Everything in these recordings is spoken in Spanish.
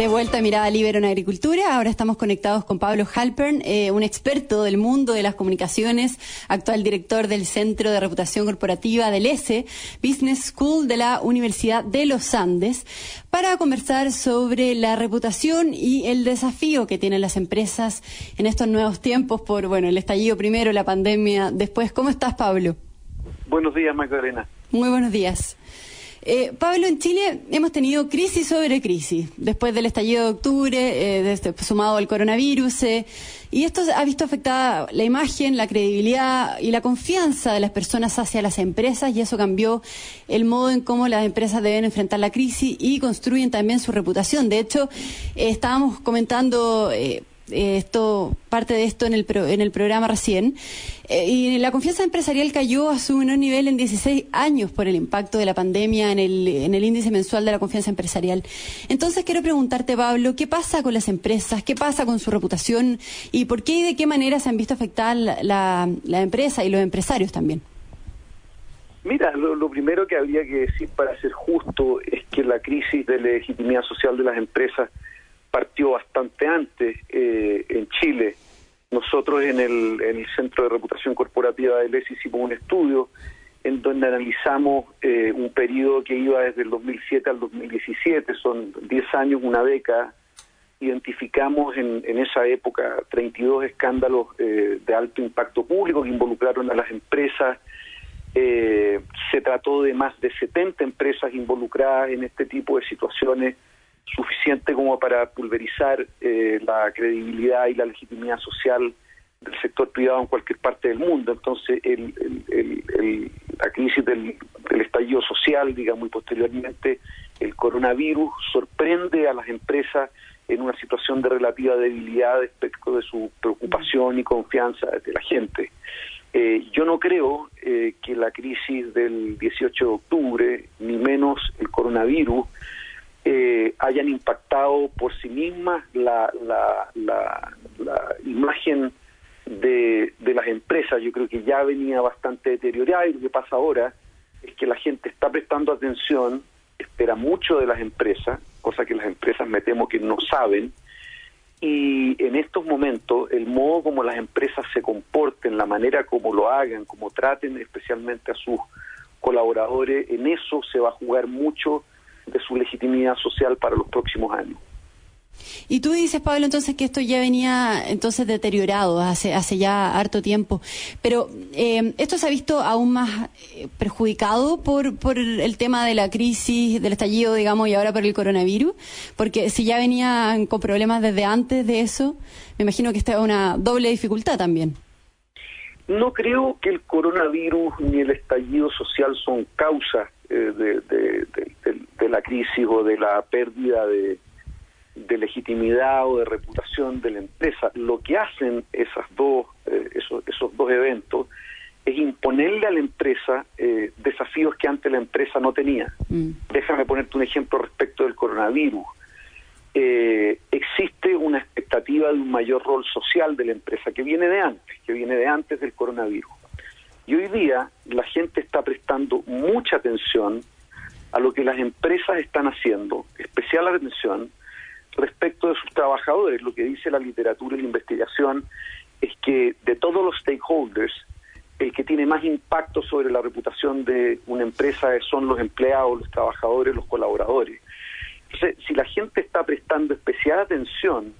De vuelta a Mirada Libre en Agricultura. Ahora estamos conectados con Pablo Halpern, eh, un experto del mundo de las comunicaciones, actual director del Centro de Reputación Corporativa del ESE, Business School de la Universidad de los Andes, para conversar sobre la reputación y el desafío que tienen las empresas en estos nuevos tiempos por, bueno, el estallido primero, la pandemia después. ¿Cómo estás, Pablo? Buenos días, Magdalena. Muy buenos días. Eh, Pablo, en Chile hemos tenido crisis sobre crisis, después del estallido de octubre, eh, desde, sumado al coronavirus, eh, y esto ha visto afectada la imagen, la credibilidad y la confianza de las personas hacia las empresas, y eso cambió el modo en cómo las empresas deben enfrentar la crisis y construyen también su reputación. De hecho, estábamos comentando eh, esto parte de esto en el en el programa recién eh, y la confianza empresarial cayó a su menor nivel en 16 años por el impacto de la pandemia en el en el índice mensual de la confianza empresarial. Entonces quiero preguntarte Pablo, ¿qué pasa con las empresas? ¿Qué pasa con su reputación y por qué y de qué manera se han visto afectadas la, la, empresa y los empresarios también? Mira, lo, lo, primero que habría que decir para ser justo es que la crisis de legitimidad social de las empresas partió bastante antes eh, en Chile. Nosotros en el, en el Centro de Reputación Corporativa del ES hicimos un estudio en donde analizamos eh, un periodo que iba desde el 2007 al 2017, son 10 años, una década. Identificamos en, en esa época 32 escándalos eh, de alto impacto público que involucraron a las empresas. Eh, se trató de más de 70 empresas involucradas en este tipo de situaciones suficiente como para pulverizar eh, la credibilidad y la legitimidad social del sector privado en cualquier parte del mundo. Entonces, el, el, la crisis del, estallido social, digamos, y posteriormente el coronavirus sorprende a las empresas en una situación de relativa debilidad respecto de su preocupación y confianza de la gente. Eh, yo no creo eh, que la crisis del 18 de octubre, ni menos el coronavirus, eh, hayan impactado por sí mismas la, la, la, imagen de, de, las empresas. Yo creo que ya venía bastante deteriorada y lo que pasa ahora es que la gente está prestando atención, espera mucho de las empresas, cosa que las empresas me temo que no saben, y en estos momentos el modo como las empresas se comporten, la manera como lo hagan, como traten especialmente a sus colaboradores, en eso se va a jugar mucho de su legitimidad social para los próximos años. Y tú dices, Pablo, entonces que esto ya venía entonces deteriorado hace, hace ya harto tiempo, pero eh, esto se ha visto aún más eh, perjudicado por, por el tema de la crisis, del estallido, digamos, y ahora por el coronavirus, porque si ya venían con problemas desde antes de eso, me imagino que esta es una doble dificultad también. No creo que el coronavirus ni el estallido social son causas eh, de, la crisis o de la pérdida de, legitimidad o de reputación de la empresa. Lo que hacen esas dos, eh, esos, esos dos eventos es imponerle a la empresa eh, desafíos que antes la empresa no tenía. Mm. Déjame ponerte un ejemplo respecto del coronavirus. existe una expectativa de un mayor rol social de la empresa que viene de antes, que viene de antes del coronavirus. Y hoy día la gente está prestando mucha atención a lo que las empresas están haciendo, especial atención respecto de sus trabajadores. Lo que dice la literatura y la investigación es que de todos los stakeholders, el que tiene más impacto sobre la reputación de una empresa son los empleados, los trabajadores, los colaboradores. Entonces, si la gente está prestando especial atención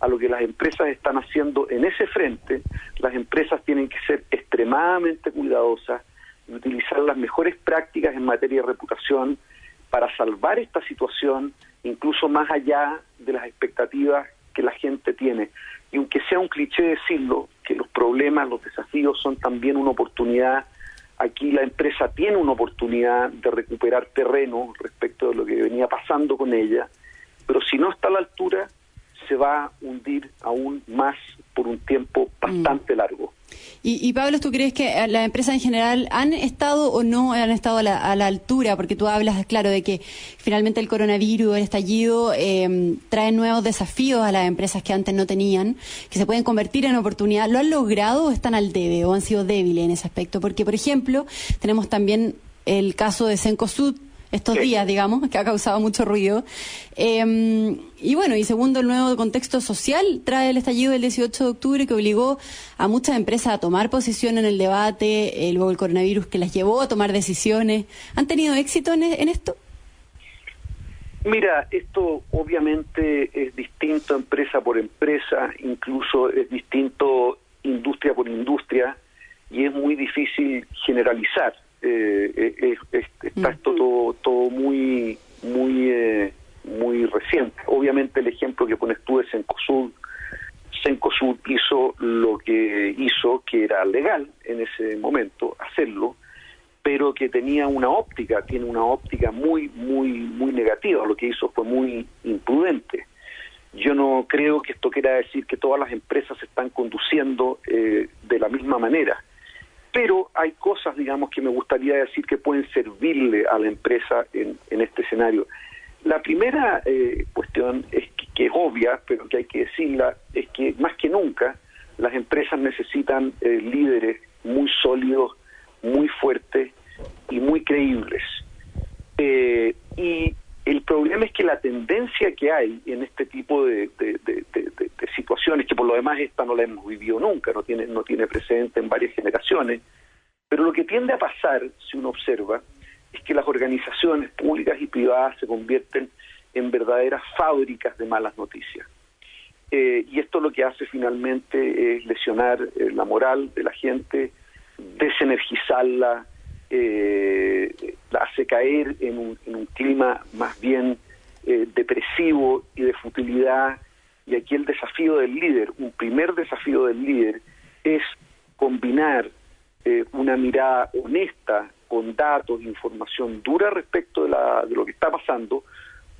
a lo que las empresas están haciendo en ese frente, las empresas tienen que ser extremadamente cuidadosas y utilizar las mejores prácticas en materia de reputación para salvar esta situación, incluso más allá de las expectativas que la gente tiene. Y aunque sea un cliché decirlo, que los problemas, los desafíos son también una oportunidad, aquí la empresa tiene una oportunidad de recuperar terreno respecto de lo que venía pasando con ella, pero si no está a la altura, se va a hundir aún más por un tiempo bastante mm. largo. Y, Pablo, ¿tú crees que las empresas en general han estado o no han estado a la, altura? Porque tú hablas, claro, de que finalmente el coronavirus, el estallido, eh, trae nuevos desafíos a las empresas que antes no tenían, que se pueden convertir en oportunidad. ¿Lo han logrado o están al debe o han sido débiles en ese aspecto? Porque, por ejemplo, tenemos también el caso de Sencosud, estos días, digamos, que ha causado mucho ruido. Em, y bueno, y segundo, el nuevo contexto social trae el estallido del 18 de octubre que obligó a muchas empresas a tomar posición en el debate, eh, luego el coronavirus que las llevó a tomar decisiones. ¿Han tenido éxito en, en esto? Mira, esto obviamente es distinto empresa por empresa, incluso es distinto industria por industria y es muy difícil generalizar eh, eh está esto todo, todo muy, muy, eh, muy reciente. Obviamente el ejemplo que pones tú es Sencosud. Sencosud hizo lo que hizo, que era legal en ese momento hacerlo, pero que tenía una óptica, tiene una óptica muy, muy, muy negativa. Lo que hizo fue muy imprudente. Yo no creo que esto quiera decir que todas las empresas se están conduciendo eh, de la misma manera pero hay cosas, digamos, que me gustaría decir que pueden servirle a la empresa en, este escenario. La primera eh, cuestión es que, es obvia, pero que hay que decirla, es que más que nunca las empresas necesitan eh, líderes muy sólidos, muy fuertes y muy creíbles. Eh, y el problema es que la tendencia que hay en este tipo de, situaciones, que por lo demás esta no la hemos vivido nunca, no tiene, no tiene precedente en varias generaciones, pero lo que tiende a pasar, si uno observa, es que las organizaciones públicas y privadas se convierten en verdaderas fábricas de malas noticias. Eh, y esto lo que hace finalmente es lesionar eh, la moral de la gente, desenergizarla, eh, hace caer en un, clima más bien eh, depresivo y de futilidad. Y aquí el desafío del líder, un primer desafío del líder, es combinar eh, una mirada honesta, con datos, información dura respecto de, la, de lo que está pasando,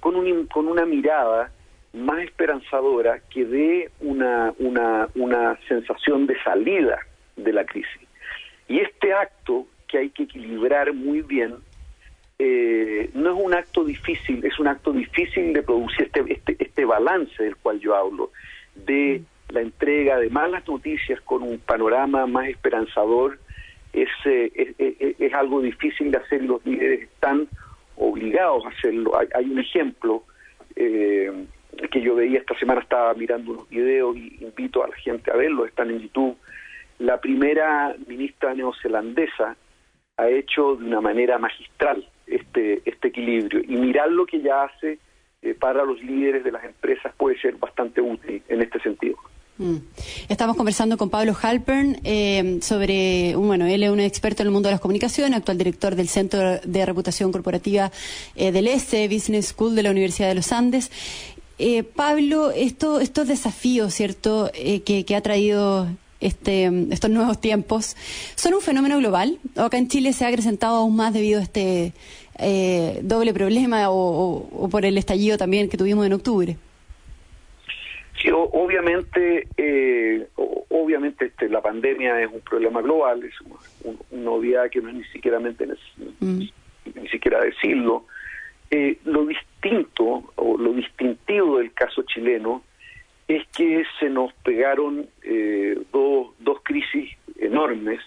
con, un, con una mirada más esperanzadora que dé una, una, una sensación de salida de la crisis. Y este acto que hay que equilibrar muy bien, eh, no es un acto difícil, es un acto difícil de producir este, este, este balance del cual yo hablo, de la entrega de malas noticias con un panorama más esperanzador, es, eh, es, es, algo difícil de hacer y los líderes están obligados a hacerlo. Hay, un ejemplo eh, que yo veía esta semana, estaba mirando unos videos y invito a la gente a verlos, están en YouTube. La primera ministra neozelandesa ha hecho de una manera magistral este, este equilibrio y mirar lo que ella hace eh, para los líderes de las empresas puede ser bastante útil en este sentido. Mm. Estamos conversando con Pablo Halpern eh, sobre, bueno, él es un experto en el mundo de las comunicaciones, actual director del Centro de Reputación Corporativa eh, del ESE Business School de la Universidad de los Andes. Eh, Pablo, esto, estos desafíos, ¿cierto?, que, ha traído este, estos nuevos tiempos, ¿son un fenómeno global? ¿O acá en Chile se ha acrecentado aún más debido a este doble problema o por el estallido también que tuvimos en octubre? Sí, obviamente, eh, obviamente este, la pandemia es un problema global, es una, novedad que no es ni siquiera, mm. ni, siquiera decirlo. Eh, lo distinto o lo distintivo del caso chileno es que se nos pegaron eh, dos, dos crisis enormes,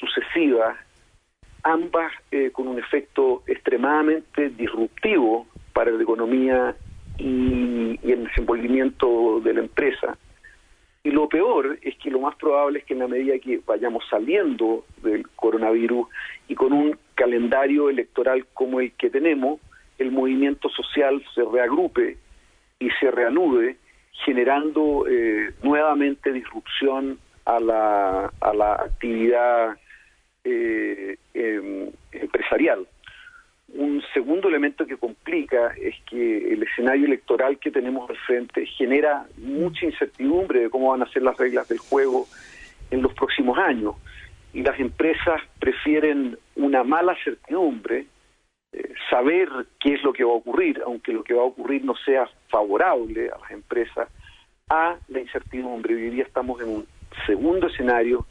sucesivas, ambas con un efecto extremadamente disruptivo para la economía y, el desenvolvimiento de la empresa. Y lo peor es que lo más probable es que en la medida que vayamos saliendo del coronavirus y con un calendario electoral como el que tenemos, el movimiento social se reagrupe y se reanude, generando eh, nuevamente disrupción a la, a la actividad eh, em, empresarial. Un segundo elemento que complica es que el escenario electoral que tenemos al frente genera mucha incertidumbre de cómo van a ser las reglas del juego en los próximos años. Y las empresas prefieren una mala certidumbre, saber qué es lo que va a ocurrir, aunque lo que va a ocurrir no sea favorable a las empresas, a la incertidumbre. Hoy día estamos en un segundo escenario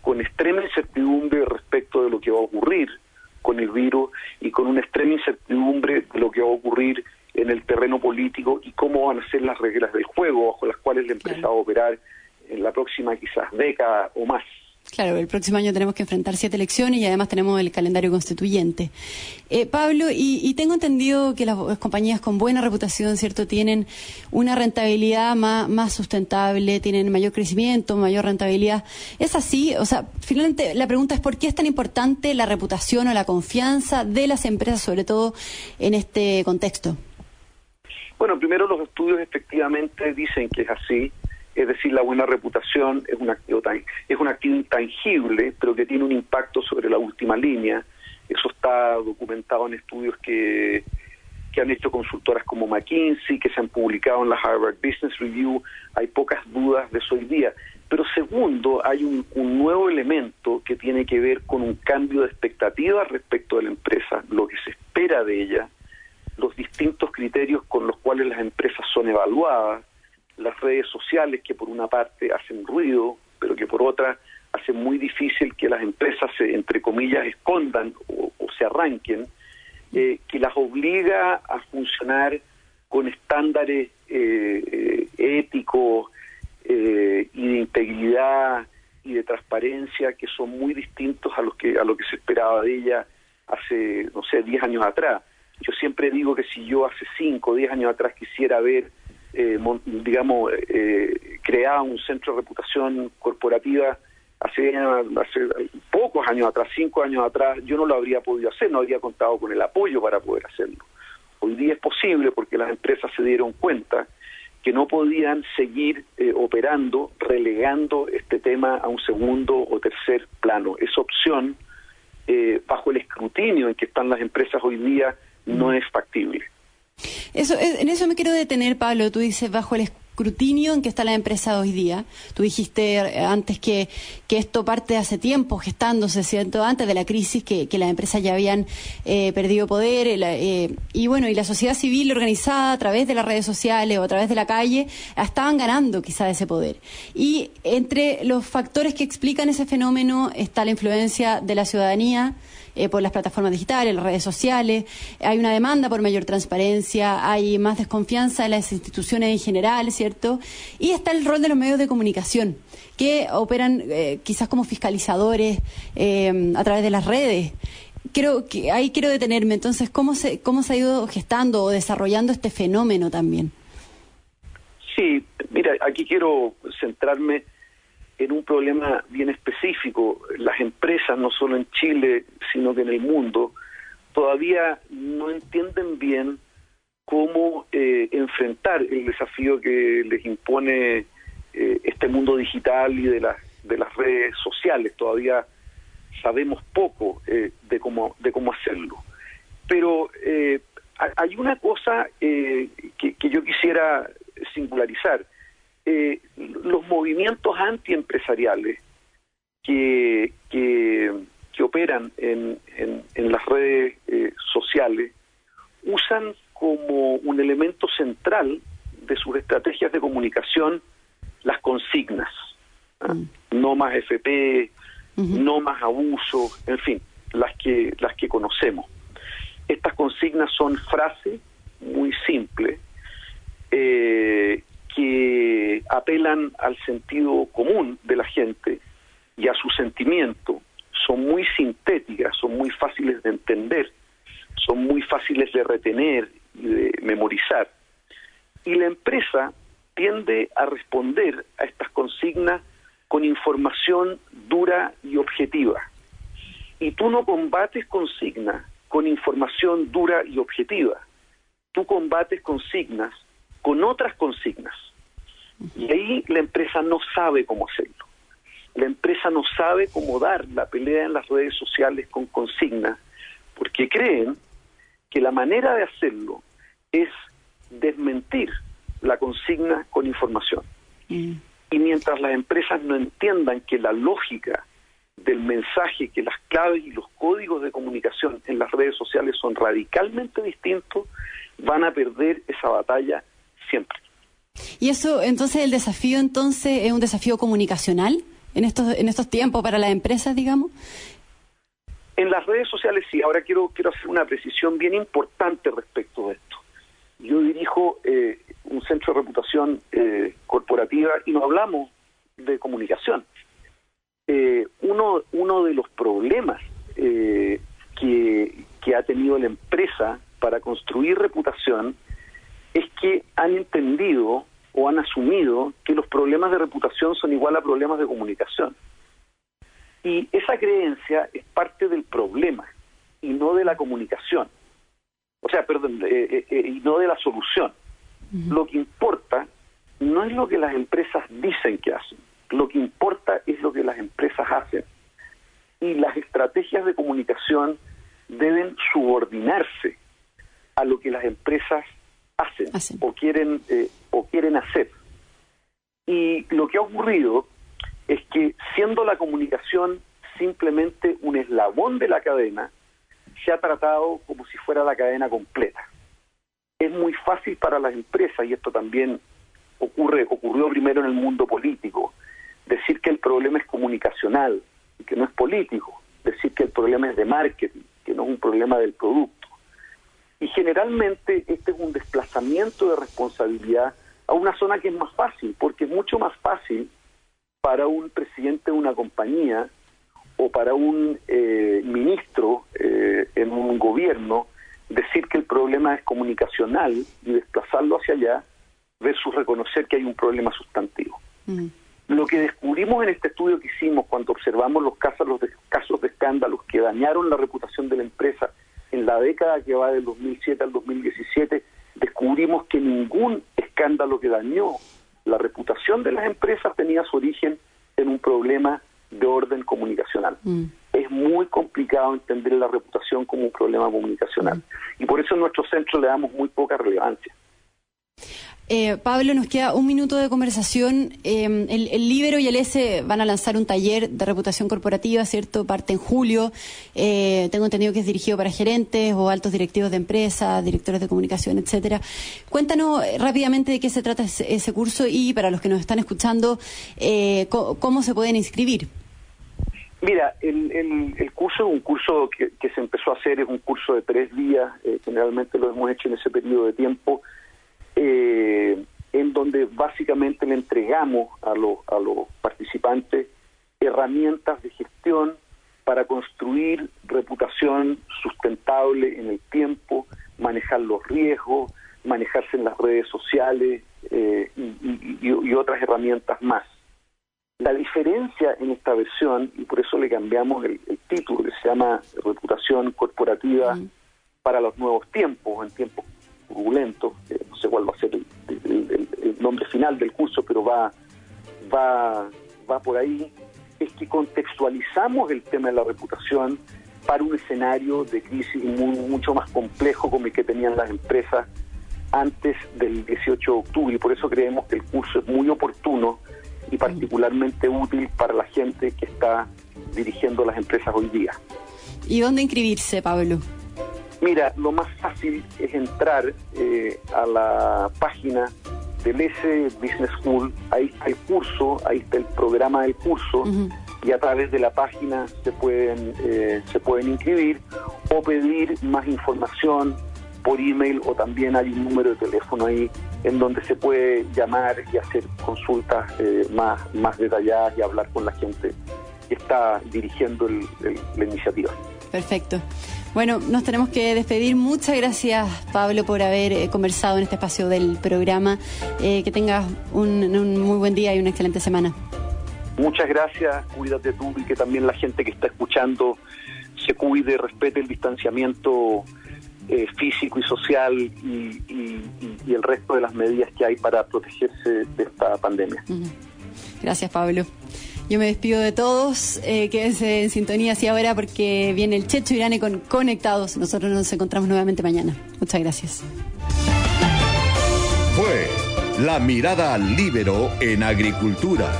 con extrema incertidumbre respecto de lo que va a ocurrir con el virus y con una extrema incertidumbre de lo que va a ocurrir en el terreno político y cómo van a ser las reglas del juego bajo las cuales la empresa va a operar en la próxima quizás década o más. Claro, el próximo año tenemos que enfrentar siete elecciones y además tenemos el calendario constituyente. Eh, Pablo, y, tengo entendido que las, compañías con buena reputación, ¿cierto?, tienen una rentabilidad más, más sustentable, tienen mayor crecimiento, mayor rentabilidad. ¿Es así? O sea, finalmente la pregunta es ¿por qué es tan importante la reputación o la confianza de las empresas, sobre todo en este contexto? Bueno, primero los estudios efectivamente dicen que es así es decir, la buena reputación es un activo es un activo intangible, pero que tiene un impacto sobre la última línea. Eso está documentado en estudios que, que han hecho consultoras como McKinsey, que se han publicado en la Harvard Business Review. Hay pocas dudas de eso hoy día. Pero segundo, hay un, un nuevo elemento que tiene que ver con un cambio de expectativa respecto de la empresa, lo que se espera de ella, los distintos criterios con los cuales las empresas son evaluadas las redes sociales que por una parte hacen ruido, pero que por otra hacen muy difícil que las empresas se, entre comillas, escondan o, se arranquen, eh, que las obliga a funcionar con estándares eh, eh, éticos y de integridad y de transparencia que son muy distintos a los que a lo que se esperaba de ella hace no sé 10 años atrás. Yo siempre digo que si yo hace 5 o 10 años atrás quisiera ver eh, digamos, eh, creaba un centro de reputación corporativa hace, hace pocos años atrás, cinco años atrás, yo no lo habría podido hacer, no habría contado con el apoyo para poder hacerlo. Hoy día es posible porque las empresas se dieron cuenta que no podían seguir eh, operando, relegando este tema a un segundo o tercer plano. Esa opción, eh, bajo el escrutinio en que están las empresas hoy día, no es factible. Eso, en eso me quiero detener, Pablo. Tú dices bajo el escrutinio en que está la empresa hoy día. Tú dijiste eh, antes que, que esto parte hace tiempo, gestándose, ¿cierto? Antes de la crisis, que, que las empresas ya habían eh, perdido poder. Eh, y bueno, y la sociedad civil organizada a través de las redes sociales o a través de la calle estaban ganando quizá ese poder. Y entre los factores que explican ese fenómeno está la influencia de la ciudadanía eh, por las plataformas digitales, las redes sociales, hay una demanda por mayor transparencia, hay más desconfianza en las instituciones en general, ¿cierto? Y está el rol de los medios de comunicación, que operan eh, quizás como fiscalizadores eh, a través de las redes. Quiero, que, ahí quiero detenerme. Entonces, ¿cómo se, ¿cómo se ha ido gestando o desarrollando este fenómeno también? Sí, mira, aquí quiero centrarme en un problema bien específico. Las empresas, no solo en Chile, sino que en el mundo, todavía no entienden bien cómo eh, enfrentar el desafío que les impone eh, este mundo digital y de las de las redes sociales. Todavía sabemos poco eh, de cómo de cómo hacerlo. Pero hay una cosa que, que yo quisiera singularizar eh, los movimientos antiempresariales que, que, que operan en, en, las redes eh, sociales usan como un elemento central de sus estrategias de comunicación las consignas. ¿ah? Mm. No más FP, no más abuso, en fin, las que, las que conocemos. Estas consignas son frases muy simples eh, que apelan al sentido común de la gente y a su sentimiento, son muy sintéticas, son muy fáciles de entender, son muy fáciles de retener y de memorizar. Y la empresa tiende a responder a estas consignas con información dura y objetiva. Y tú no combates consignas con información dura y objetiva. Tú combates consignas con otras consignas. Y ahí la empresa no sabe cómo hacerlo. La empresa no sabe cómo dar la pelea en las redes sociales con consignas, porque creen que la manera de hacerlo es desmentir la consigna con información. Mm. Y mientras las empresas no entiendan que la lógica del mensaje, que las claves y los códigos de comunicación en las redes sociales son radicalmente distintos, van a perder esa batalla siempre. Y eso, entonces, el desafío entonces es un desafío comunicacional en estos en estos tiempos para las empresas, digamos. En las redes sociales sí. Ahora quiero quiero hacer una precisión bien importante respecto de esto. Yo dirijo eh, un centro de reputación eh, corporativa y no hablamos de comunicación. Eh, uno uno de los problemas que, que ha tenido la empresa para construir reputación es que han entendido o han asumido que los problemas de reputación son igual a problemas de comunicación. Y esa creencia es parte del problema y no de la comunicación. O sea, perdón, eh, eh, eh, y no de la solución. Lo que importa no es lo que las empresas dicen que hacen, lo que importa es lo que las empresas hacen. Y las estrategias de comunicación deben subordinarse a lo que las empresas hacen, o quieren eh, o quieren hacer. Y lo que ha ocurrido es que siendo la comunicación simplemente un eslabón de la cadena, se ha tratado como si fuera la cadena completa. Es muy fácil para las empresas, y esto también ocurre, ocurrió primero en el mundo político, decir que el problema es comunicacional y que no es político, decir que el problema es de marketing, que no es un problema del producto. Y generalmente este es un desplazamiento de responsabilidad a una zona que es más fácil, porque es mucho más fácil para un presidente de una compañía o para un eh, ministro eh, en un gobierno decir que el problema es comunicacional y desplazarlo hacia allá versus reconocer que hay un problema sustantivo. Mm. Lo que descubrimos en este estudio que hicimos cuando observamos los casos, los casos de escándalos que dañaron la reputación de la empresa en la década que va del 2007 al 2017, descubrimos que ningún escándalo que dañó la reputación de las empresas tenía su origen en un problema de orden comunicacional. Mm. Es muy complicado entender la reputación como un problema comunicacional. Mm. Y por eso en nuestro centro le damos muy poca relevancia. Eh, Pablo, nos queda un minuto de conversación. Eh, el, Libero y el S van a lanzar un taller de reputación corporativa, ¿cierto? Parte en julio. Eh, tengo entendido que es dirigido para gerentes o altos directivos de empresas, directores de comunicación, etcétera. Cuéntanos rápidamente de qué se trata ese, curso y para los que nos están escuchando, cómo, se pueden inscribir. Mira, el, curso es un curso que, que, se empezó a hacer, es un curso de tres días, generalmente lo hemos hecho en ese periodo de tiempo eh, en donde básicamente le entregamos a, los a los participantes herramientas de gestión para construir reputación sustentable en el tiempo, manejar los riesgos, manejarse en las redes sociales eh, y, otras herramientas más. La diferencia en esta versión, y por eso le cambiamos el, título, que se llama Reputación Corporativa para los Nuevos Tiempos, en tiempos turbulentos, no sé cuál va a ser el, nombre final del curso, pero va, va, va por ahí, es que contextualizamos el tema de la reputación para un escenario de crisis mucho más complejo como el que tenían las empresas antes del 18 de octubre y por eso creemos que el curso es muy oportuno y particularmente útil para la gente que está dirigiendo las empresas hoy día. ¿Y dónde inscribirse, Pablo? Mira, lo más fácil es entrar eh, a la página del S Business School, ahí está el curso, ahí está el programa del curso. Y a través de la página se pueden eh, se pueden inscribir o pedir más información por email o también hay un número de teléfono ahí en donde se puede llamar y hacer consultas eh, más más detalladas y hablar con la gente que está dirigiendo la iniciativa. Perfecto. Bueno, nos tenemos que despedir. Muchas gracias, Pablo, por haber eh, conversado en este espacio del programa. Eh, que tengas un, muy buen día y una excelente semana. Muchas gracias, cuídate tú y que también la gente que está escuchando se cuide, respete el distanciamiento eh, físico y social y, el resto de las medidas que hay para protegerse de esta pandemia. Gracias, Pablo. Yo me despido de todos, eh, quédense en sintonía así ahora porque viene el Checho Irane con Conectados. Nosotros nos encontramos nuevamente mañana. Muchas gracias. Fue La Mirada al Libero en Agricultura.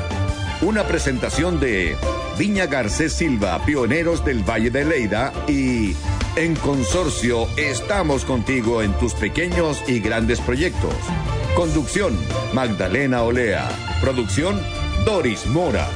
Una presentación de Viña Garcés Silva, pioneros del Valle de Leida y en consorcio estamos contigo en tus pequeños y grandes proyectos. Conducción, Magdalena Olea. Producción, Doris Mora.